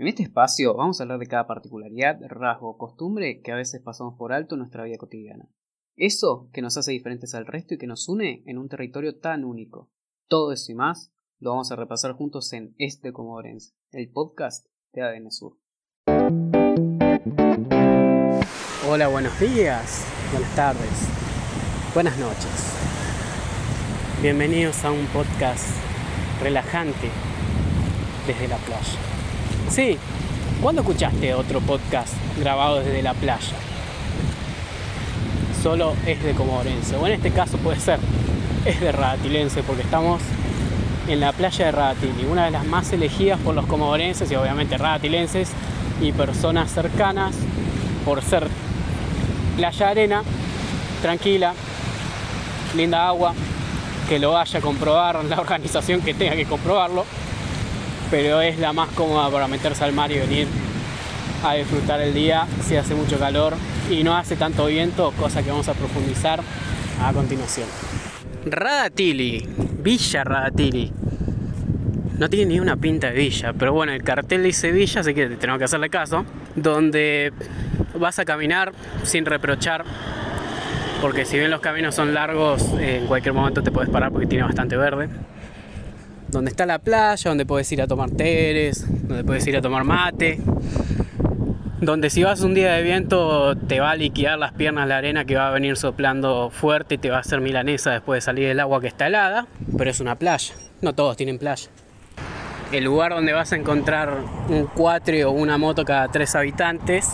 En este espacio vamos a hablar de cada particularidad, rasgo o costumbre que a veces pasamos por alto en nuestra vida cotidiana. Eso que nos hace diferentes al resto y que nos une en un territorio tan único. Todo eso y más lo vamos a repasar juntos en Este Comodorense, el podcast de ADN Sur. Hola, buenos días, buenas tardes, buenas noches. Bienvenidos a un podcast relajante desde la playa. Sí, ¿cuándo escuchaste otro podcast grabado desde la playa? Solo es de Comorense, o en este caso puede ser, es de Radatilense, porque estamos en la playa de Radatili, una de las más elegidas por los comodorenses y obviamente radatilenses y personas cercanas por ser playa arena, tranquila, linda agua, que lo vaya a comprobar la organización que tenga que comprobarlo pero es la más cómoda para meterse al mar y venir a disfrutar el día si hace mucho calor y no hace tanto viento, cosa que vamos a profundizar a continuación. Radatili, Villa Radatili. No tiene ni una pinta de villa, pero bueno, el cartel dice villa, así que tenemos que hacerle caso. Donde vas a caminar sin reprochar, porque si bien los caminos son largos, en cualquier momento te puedes parar porque tiene bastante verde donde está la playa, donde puedes ir a tomar teres, donde puedes ir a tomar mate, donde si vas un día de viento te va a liquidar las piernas la arena que va a venir soplando fuerte y te va a hacer milanesa después de salir del agua que está helada, pero es una playa, no todos tienen playa. El lugar donde vas a encontrar un cuatre o una moto cada tres habitantes,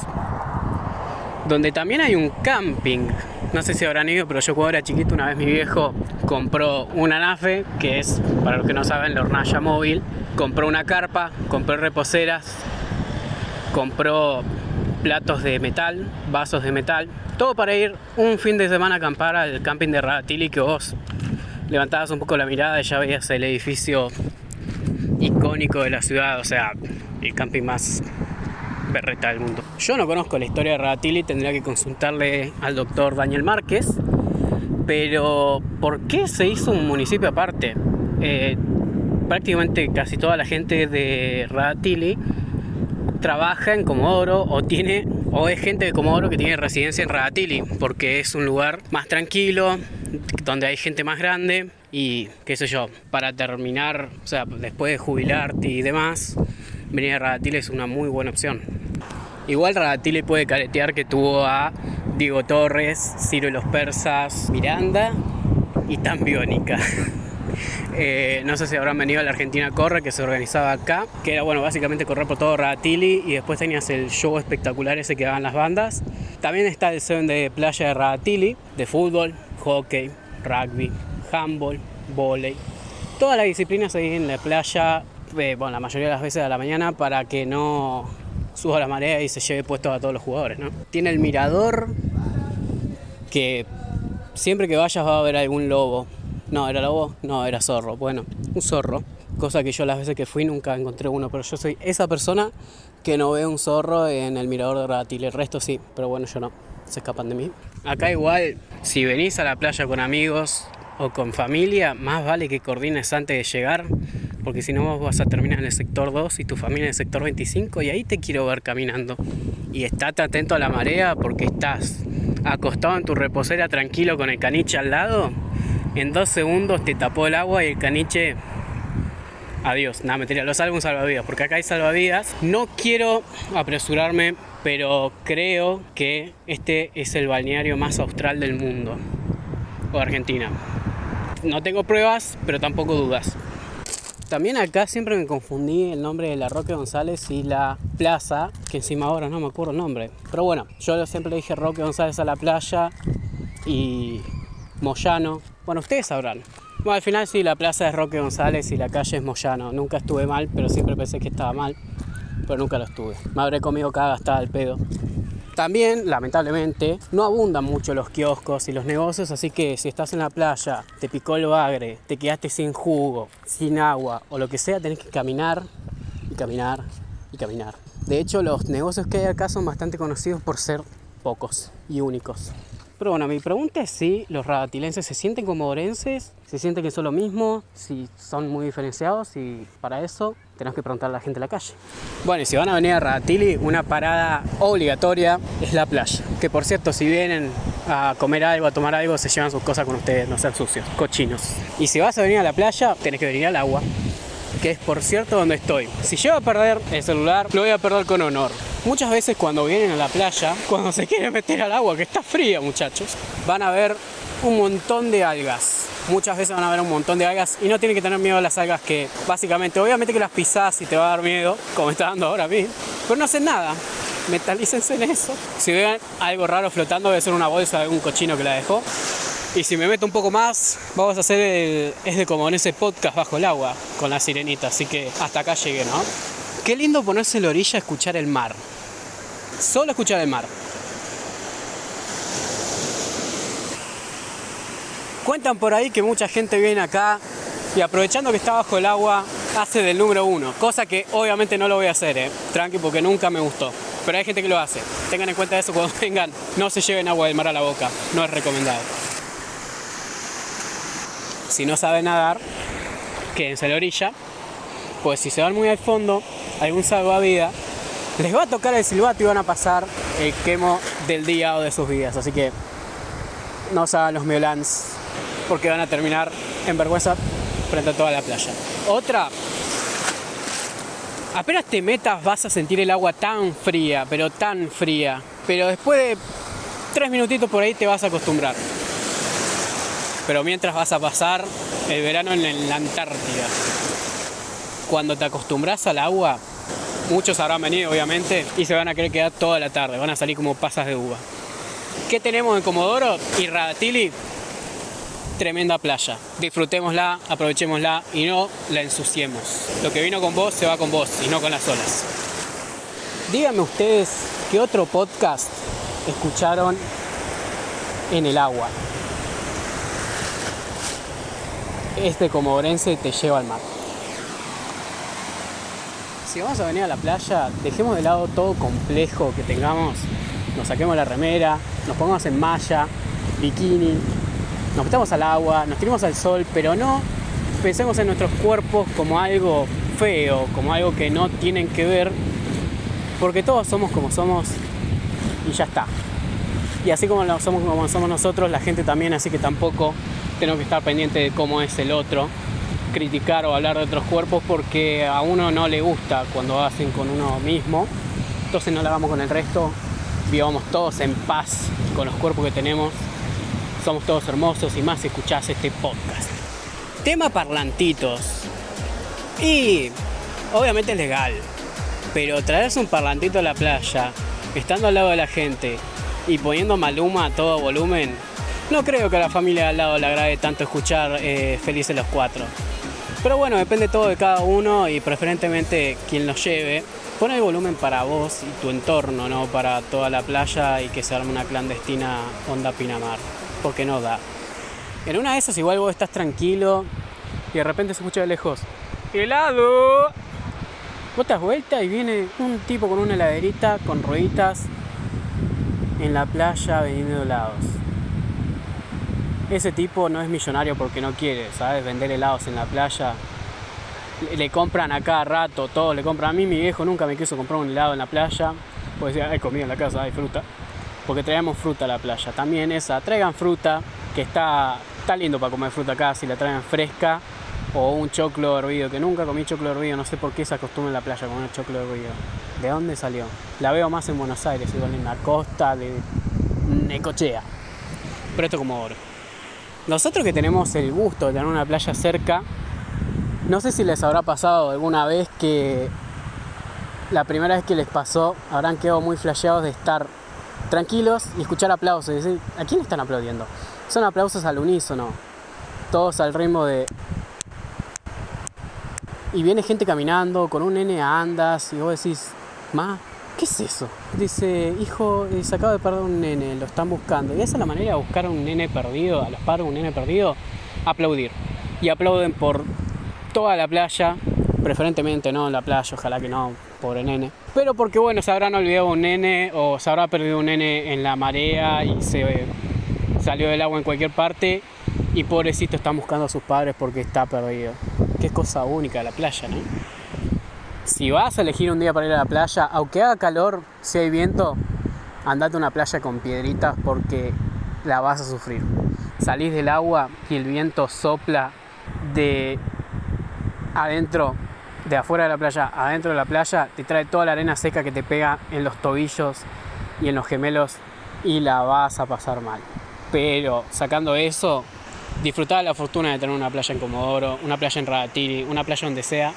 donde también hay un camping, no sé si habrán ido, pero yo cuando era chiquito una vez mi viejo compró una nafe, que es, para los que no saben, la hornalla móvil. Compró una carpa, compró reposeras, compró platos de metal, vasos de metal. Todo para ir un fin de semana a acampar al camping de Radatili que vos levantabas un poco la mirada y ya veías el edificio icónico de la ciudad, o sea, el camping más berreta del mundo. Yo no conozco la historia de Radatili, tendría que consultarle al doctor Daniel Márquez, pero ¿por qué se hizo un municipio aparte? Eh, prácticamente casi toda la gente de Radatili trabaja en Comodoro o tiene o es gente de Comodoro que tiene residencia en Radatili porque es un lugar más tranquilo donde hay gente más grande y qué sé yo para terminar o sea después de jubilarte y demás venir a Radatili es una muy buena opción igual Radatili puede caretear que tuvo a Diego Torres, Ciro y los Persas, Miranda y tan biónica. Eh, no sé si habrán venido a la Argentina Corre, que se organizaba acá, que era bueno, básicamente correr por todo Radatili y después tenías el show espectacular ese que daban las bandas. También está el Seven de playa de Radatili, de fútbol, hockey, rugby, handball, volei. Todas las disciplinas ahí en la playa, eh, bueno, la mayoría de las veces a la mañana para que no suba la marea y se lleve puesto a todos los jugadores, ¿no? Tiene el mirador que siempre que vayas va a haber algún lobo. No, ¿era lobo? No, era zorro. Bueno, un zorro. Cosa que yo las veces que fui nunca encontré uno, pero yo soy esa persona que no ve un zorro en el mirador de Ratil. El resto sí, pero bueno, yo no. Se escapan de mí. Acá igual, si venís a la playa con amigos o con familia, más vale que coordines antes de llegar porque si no vos vas a terminar en el sector 2 y tu familia en el sector 25 y ahí te quiero ver caminando. Y estate atento a la marea porque estás acostado en tu reposera tranquilo con el caniche al lado. En dos segundos te tapó el agua y el caniche... Adiós, nada, mentira, lo salvo un salvavidas, porque acá hay salvavidas. No quiero apresurarme, pero creo que este es el balneario más austral del mundo, o Argentina. No tengo pruebas, pero tampoco dudas. También acá siempre me confundí el nombre de la Roque González y la plaza, que encima ahora no me acuerdo el nombre. Pero bueno, yo siempre le dije Roque González a la playa y Moyano. Bueno, ustedes sabrán. Bueno, al final sí, la plaza es Roque González y la calle es Moyano. Nunca estuve mal, pero siempre pensé que estaba mal. Pero nunca lo estuve. Me habré comido cada hasta el pedo. También, lamentablemente, no abundan mucho los kioscos y los negocios, así que si estás en la playa, te picó el bagre, te quedaste sin jugo, sin agua o lo que sea, tenés que caminar y caminar y caminar. De hecho, los negocios que hay acá son bastante conocidos por ser pocos y únicos. Pero bueno, mi pregunta es si los radatilenses se sienten como orenses, si sienten que son lo mismo, si son muy diferenciados y para eso tenemos que preguntarle a la gente en la calle. Bueno, y si van a venir a Radatili, una parada obligatoria es la playa. Que por cierto, si vienen a comer algo, a tomar algo, se llevan sus cosas con ustedes, no sean sucios, cochinos. Y si vas a venir a la playa, tenés que venir al agua, que es por cierto donde estoy. Si llevo a perder el celular, lo voy a perder con honor. Muchas veces cuando vienen a la playa, cuando se quieren meter al agua, que está fría muchachos, van a ver un montón de algas. Muchas veces van a ver un montón de algas y no tienen que tener miedo a las algas que básicamente, obviamente que las pisás y te va a dar miedo, como está dando ahora a mí, pero no hacen nada. Metalícense en eso. Si ven algo raro flotando, debe ser una bolsa de algún cochino que la dejó. Y si me meto un poco más, vamos a hacer el, es de como en ese podcast bajo el agua con la sirenita, así que hasta acá llegué, ¿no? Qué lindo ponerse en la orilla a escuchar el mar. Solo escuchar el mar. Cuentan por ahí que mucha gente viene acá y aprovechando que está bajo el agua hace del número uno, cosa que obviamente no lo voy a hacer, eh. tranqui, porque nunca me gustó. Pero hay gente que lo hace. Tengan en cuenta eso cuando vengan, no se lleven agua del mar a la boca, no es recomendado. Si no saben nadar, quédense en la orilla, pues si se van muy al fondo, algún salvavidas les va a tocar el silbato y van a pasar el quemo del día o de sus vidas. Así que no se los miolans porque van a terminar en vergüenza frente a toda la playa. Otra, apenas te metas vas a sentir el agua tan fría, pero tan fría. Pero después de tres minutitos por ahí te vas a acostumbrar. Pero mientras vas a pasar el verano en la Antártida. Cuando te acostumbras al agua, muchos habrán venido obviamente y se van a querer quedar toda la tarde, van a salir como pasas de uva. ¿Qué tenemos en Comodoro y Radatili? Tremenda playa. Disfrutémosla, aprovechémosla y no la ensuciemos. Lo que vino con vos se va con vos y no con las olas. Díganme ustedes qué otro podcast escucharon en el agua. Este comodorense te lleva al mar si vamos a venir a la playa, dejemos de lado todo complejo que tengamos, nos saquemos la remera, nos pongamos en malla, bikini, nos metamos al agua, nos tiremos al sol, pero no pensemos en nuestros cuerpos como algo feo, como algo que no tienen que ver, porque todos somos como somos y ya está. Y así como somos como somos nosotros, la gente también, así que tampoco tenemos que estar pendiente de cómo es el otro criticar o hablar de otros cuerpos porque a uno no le gusta cuando hacen con uno mismo. Entonces no lo hagamos con el resto. Vivamos todos en paz con los cuerpos que tenemos. Somos todos hermosos y más si escuchás este podcast. Tema parlantitos. Y obviamente es legal. Pero traerse un parlantito a la playa, estando al lado de la gente y poniendo maluma a todo volumen, no creo que a la familia al lado le agrade tanto escuchar eh, Felices los Cuatro. Pero bueno, depende todo de cada uno y preferentemente quien lo lleve. Pone el volumen para vos y tu entorno, no para toda la playa y que se arme una clandestina onda Pinamar. Porque no da. En una de esas igual vos estás tranquilo y de repente se escucha de lejos. ¡Helado! Vos te das vuelta y viene un tipo con una heladerita con rueditas en la playa vendiendo helados ese tipo no es millonario porque no quiere, ¿sabes? Vender helados en la playa. Le, compran a cada rato, todo le compran. A mí mi viejo nunca me quiso comprar un helado en la playa. Pues decía, hay comida en la casa, hay fruta. Porque traemos fruta a la playa. También esa, traigan fruta, que está, está para comer fruta acá, si la traen fresca. O un choclo hervido, que nunca comí choclo hervido, no sé por qué se acostumbra en la playa comer choclo hervido. ¿De dónde salió? La veo más en Buenos Aires, igual en la costa de Necochea. Pero esto como oro. Nosotros que tenemos el gusto de tener una playa cerca, no sé si les habrá pasado alguna vez que la primera vez que les pasó habrán quedado muy flasheados de estar tranquilos y escuchar aplausos y decir, ¿a quién están aplaudiendo? Son aplausos al unísono, todos al ritmo de... Y viene gente caminando con un nene a andas y vos decís, ma, ¿qué es eso? Dice, hijo, se acaba de perder un nene, lo están buscando. Y esa es la manera de buscar a un nene perdido, a los padres un nene perdido, aplaudir. Y aplauden por toda la playa, preferentemente no en la playa, ojalá que no, pobre nene. Pero porque bueno, se habrán olvidado un nene o se habrá perdido un nene en la marea y se salió del agua en cualquier parte y pobrecito está buscando a sus padres porque está perdido. Qué cosa única la playa, ¿no? Si vas a elegir un día para ir a la playa, aunque haga calor, si hay viento, andate a una playa con piedritas porque la vas a sufrir. Salís del agua y el viento sopla de adentro, de afuera de la playa, adentro de la playa, te trae toda la arena seca que te pega en los tobillos y en los gemelos y la vas a pasar mal. Pero sacando eso, disfrutá la fortuna de tener una playa en Comodoro, una playa en Radatiri, una playa donde sea,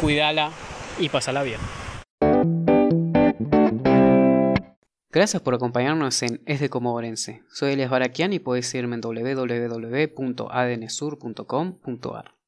cuidala y pasala bien. Gracias por acompañarnos en Es de Comodorense. Soy Elias Barakian y podéis seguirme en www.adnsur.com.ar.